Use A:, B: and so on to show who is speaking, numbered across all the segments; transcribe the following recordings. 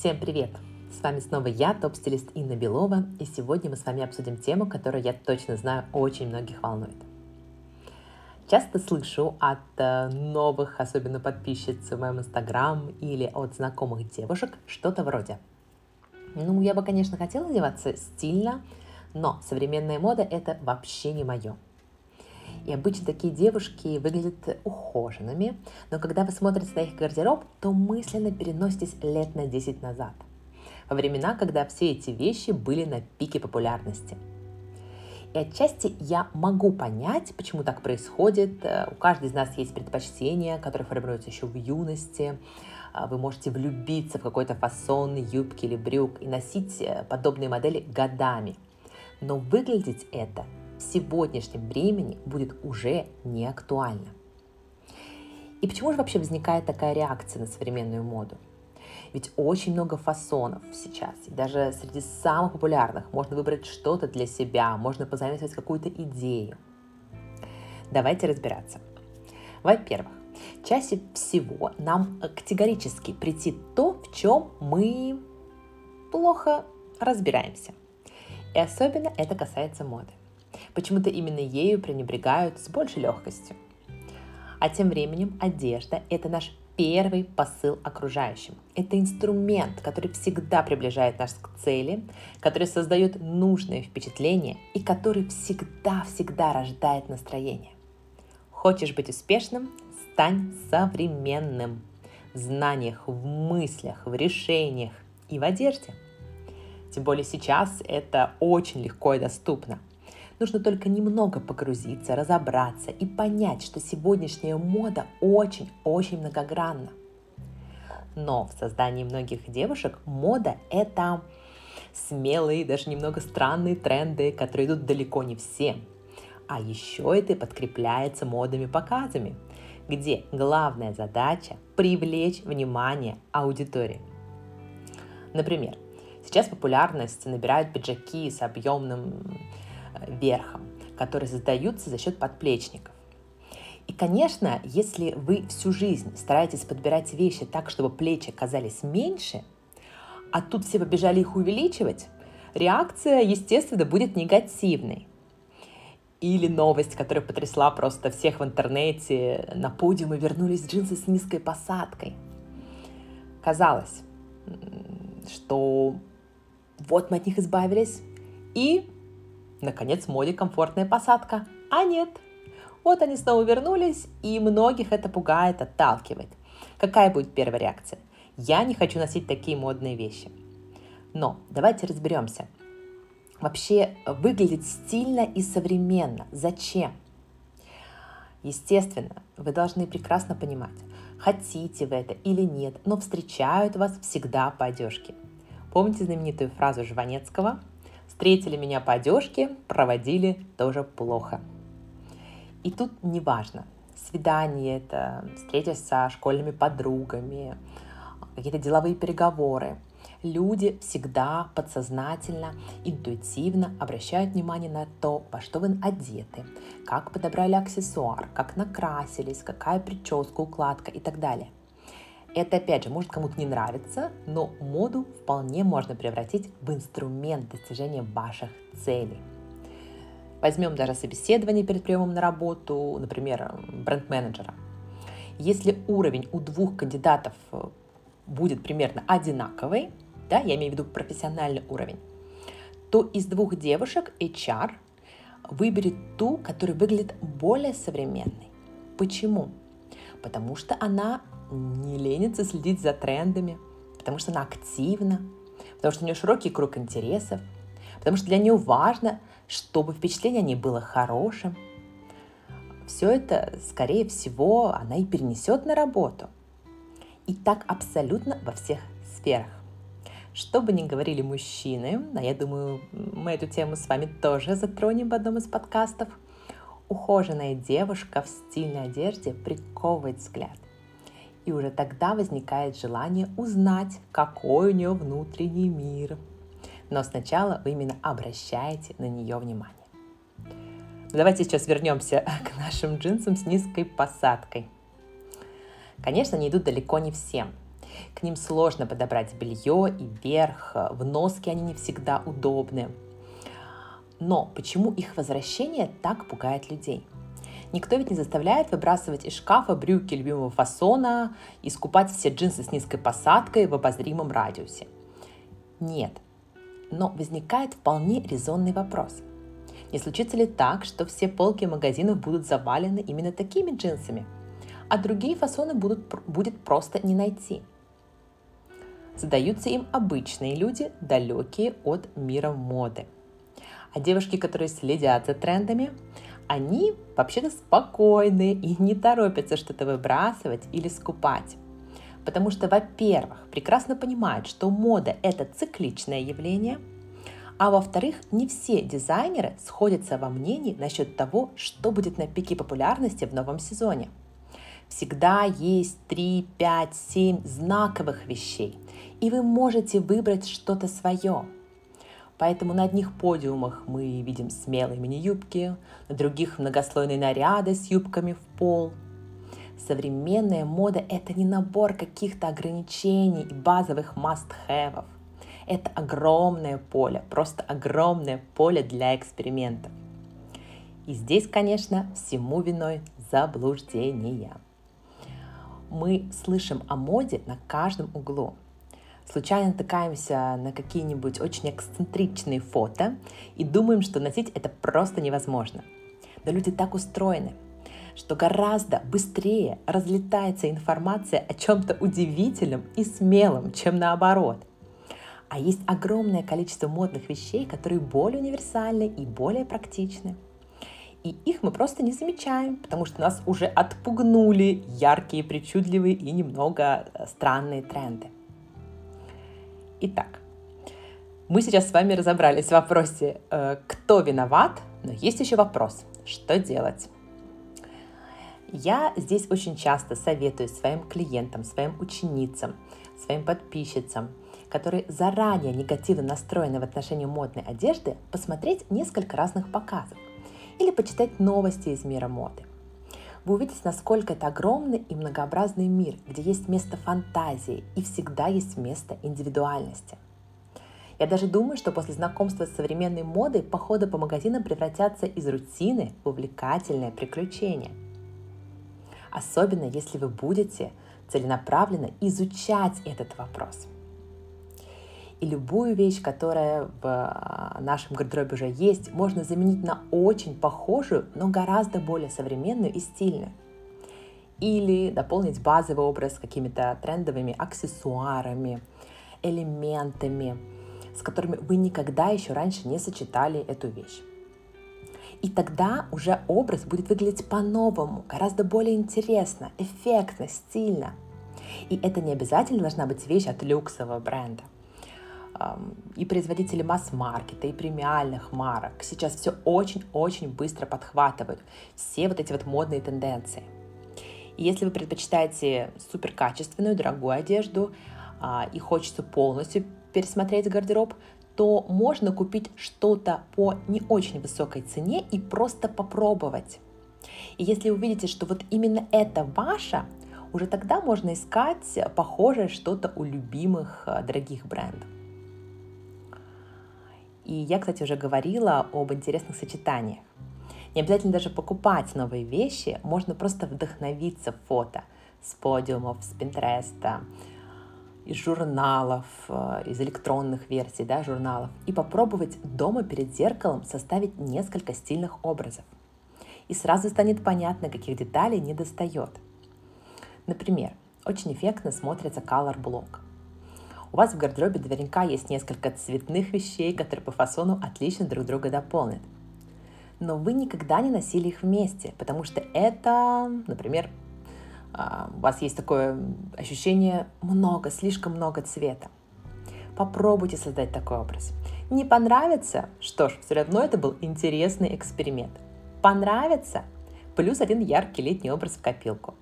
A: Всем привет! С вами снова я, топ-стилист Инна Белова, и сегодня мы с вами обсудим тему, которая, я точно знаю, очень многих волнует. Часто слышу от э, новых, особенно подписчиц в моем инстаграм или от знакомых девушек что-то вроде «Ну, я бы, конечно, хотела одеваться стильно, но современная мода – это вообще не мое». И обычно такие девушки выглядят ухоженными, но когда вы смотрите на их гардероб, то мысленно переноситесь лет на 10 назад. Во времена, когда все эти вещи были на пике популярности. И отчасти я могу понять, почему так происходит. У каждой из нас есть предпочтения, которые формируются еще в юности. Вы можете влюбиться в какой-то фасон юбки или брюк и носить э, подобные модели годами. Но выглядеть это сегодняшнем времени будет уже не актуально. И почему же вообще возникает такая реакция на современную моду? Ведь очень много фасонов сейчас, и даже среди самых популярных можно выбрать что-то для себя, можно позаимствовать какую-то идею. Давайте разбираться. Во-первых, чаще всего нам категорически прийти то, в чем мы плохо разбираемся. И особенно это касается моды. Почему-то именно ею пренебрегают с большей легкостью. А тем временем одежда – это наш первый посыл окружающим. Это инструмент, который всегда приближает нас к цели, который создает нужное впечатление и который всегда-всегда рождает настроение. Хочешь быть успешным? Стань современным в знаниях, в мыслях, в решениях и в одежде. Тем более сейчас это очень легко и доступно – Нужно только немного погрузиться, разобраться и понять, что сегодняшняя мода очень-очень многогранна. Но в создании многих девушек мода – это смелые, даже немного странные тренды, которые идут далеко не всем. А еще это подкрепляется модами-показами, где главная задача – привлечь внимание аудитории. Например, сейчас популярность набирают пиджаки с объемным верхом, которые создаются за счет подплечников. И, конечно, если вы всю жизнь стараетесь подбирать вещи так, чтобы плечи казались меньше, а тут все побежали их увеличивать, реакция, естественно, будет негативной. Или новость, которая потрясла просто всех в интернете. На подиумы вернулись джинсы с низкой посадкой. Казалось, что вот мы от них избавились, и Наконец, в моде комфортная посадка. А нет. Вот они снова вернулись, и многих это пугает, отталкивает. Какая будет первая реакция? Я не хочу носить такие модные вещи. Но давайте разберемся. Вообще выглядит стильно и современно. Зачем? Естественно, вы должны прекрасно понимать, хотите вы это или нет, но встречают вас всегда по одежке. Помните знаменитую фразу Жванецкого Встретили меня по одежке, проводили тоже плохо. И тут неважно, свидание это, встреча со школьными подругами, какие-то деловые переговоры. Люди всегда подсознательно, интуитивно обращают внимание на то, во что вы одеты, как подобрали аксессуар, как накрасились, какая прическа, укладка и так далее – это, опять же, может кому-то не нравиться, но моду вполне можно превратить в инструмент достижения ваших целей. Возьмем даже собеседование перед приемом на работу, например, бренд-менеджера. Если уровень у двух кандидатов э, будет примерно одинаковый, да, я имею в виду профессиональный уровень, то из двух девушек HR выберет ту, которая выглядит более современной. Почему? Потому что она не ленится следить за трендами, потому что она активна, потому что у нее широкий круг интересов, потому что для нее важно, чтобы впечатление о ней было хорошим. Все это, скорее всего, она и перенесет на работу. И так абсолютно во всех сферах. Что бы ни говорили мужчины, а я думаю, мы эту тему с вами тоже затронем в одном из подкастов, ухоженная девушка в стильной одежде приковывает взгляд и уже тогда возникает желание узнать, какой у нее внутренний мир. Но сначала вы именно обращаете на нее внимание. Давайте сейчас вернемся к нашим джинсам с низкой посадкой. Конечно, они идут далеко не всем. К ним сложно подобрать белье и верх, в носке они не всегда удобны. Но почему их возвращение так пугает людей? Никто ведь не заставляет выбрасывать из шкафа брюки любимого фасона и скупать все джинсы с низкой посадкой в обозримом радиусе. Нет. Но возникает вполне резонный вопрос. Не случится ли так, что все полки магазинов будут завалены именно такими джинсами, а другие фасоны будут, будет просто не найти? Задаются им обычные люди, далекие от мира моды. А девушки, которые следят за трендами, они вообще-то спокойны и не торопятся что-то выбрасывать или скупать. Потому что, во-первых, прекрасно понимают, что мода – это цикличное явление, а во-вторых, не все дизайнеры сходятся во мнении насчет того, что будет на пике популярности в новом сезоне. Всегда есть 3, 5, 7 знаковых вещей, и вы можете выбрать что-то свое – Поэтому на одних подиумах мы видим смелые мини-юбки, на других многослойные наряды с юбками в пол. Современная мода – это не набор каких-то ограничений и базовых must-have'ов. Это огромное поле, просто огромное поле для экспериментов. И здесь, конечно, всему виной заблуждения. Мы слышим о моде на каждом углу – случайно натыкаемся на какие-нибудь очень эксцентричные фото и думаем, что носить это просто невозможно. Но люди так устроены, что гораздо быстрее разлетается информация о чем-то удивительном и смелом, чем наоборот. А есть огромное количество модных вещей, которые более универсальны и более практичны. И их мы просто не замечаем, потому что нас уже отпугнули яркие, причудливые и немного э, странные тренды. Итак, мы сейчас с вами разобрались в вопросе, э, кто виноват, но есть еще вопрос, что делать. Я здесь очень часто советую своим клиентам, своим ученицам, своим подписчицам, которые заранее негативно настроены в отношении модной одежды, посмотреть несколько разных показов или почитать новости из мира моды вы увидите, насколько это огромный и многообразный мир, где есть место фантазии и всегда есть место индивидуальности. Я даже думаю, что после знакомства с современной модой походы по магазинам превратятся из рутины в увлекательное приключение. Особенно если вы будете целенаправленно изучать этот вопрос – и любую вещь, которая в а, нашем гардеробе уже есть, можно заменить на очень похожую, но гораздо более современную и стильную. Или дополнить базовый образ какими-то трендовыми аксессуарами, элементами, с которыми вы никогда еще раньше не сочетали эту вещь. И тогда уже образ будет выглядеть по-новому, гораздо более интересно, эффектно, стильно. И это не обязательно должна быть вещь от люксового бренда – и производители масс-маркета, и премиальных марок сейчас все очень-очень быстро подхватывают все вот эти вот модные тенденции. И если вы предпочитаете суперкачественную, дорогую одежду а, и хочется полностью пересмотреть гардероб, то можно купить что-то по не очень высокой цене и просто попробовать. И если увидите, что вот именно это ваше, уже тогда можно искать похожее что-то у любимых а, дорогих брендов. И я, кстати, уже говорила об интересных сочетаниях. Не обязательно даже покупать новые вещи, можно просто вдохновиться фото с подиумов, с Пинтреста, из журналов, э, из электронных версий да, журналов и попробовать дома перед зеркалом составить несколько стильных образов. И сразу станет понятно, каких деталей не достает. Например, очень эффектно смотрится color block – у вас в гардеробе наверняка есть несколько цветных вещей, которые по фасону отлично друг друга дополнят. Но вы никогда не носили их вместе, потому что это, например, а, у вас есть такое ощущение много, слишком много цвета. Попробуйте создать такой образ. Не понравится? Что ж, все равно это был интересный эксперимент. Понравится? Плюс один яркий летний образ в копилку.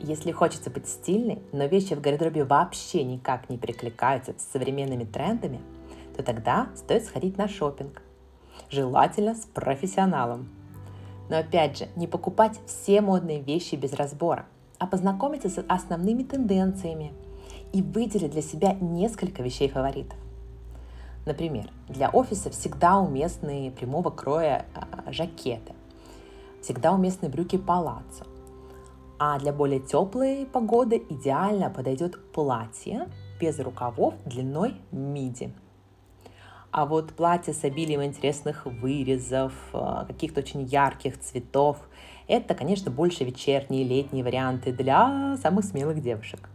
A: Если хочется быть стильной, но вещи в гардеробе вообще никак не перекликаются с современными трендами, то тогда стоит сходить на шопинг. Желательно с профессионалом. Но опять же, не покупать все модные вещи без разбора. а познакомиться с основными тенденциями и выделить для себя несколько вещей фаворитов. Например, для офиса всегда уместны прямого кроя э, жакеты, всегда уместны брюки палаццо. А для более теплой погоды идеально подойдет платье без рукавов длиной миди. А вот платье с обилием интересных вырезов, э, каких-то очень ярких цветов, это, конечно, больше вечерние летние варианты для самых смелых девушек.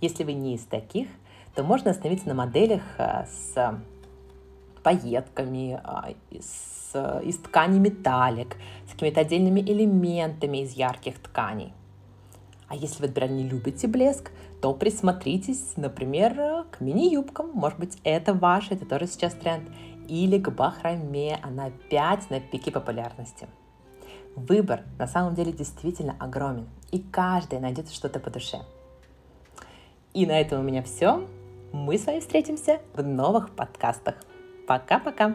A: Если вы не из таких, то можно остановиться на моделях э, с пайетками, а, с, из ткани металлик, с какими-то отдельными элементами из ярких тканей. А если вы, например, не любите блеск, то присмотритесь, например, к мини-юбкам. Может быть, это ваше, это тоже сейчас тренд. Или к бахроме, она опять на пике популярности. Выбор на самом деле действительно огромен, и каждый найдет что-то по душе. И на этом у меня все. Мы с вами встретимся в новых подкастах. Пока-пока!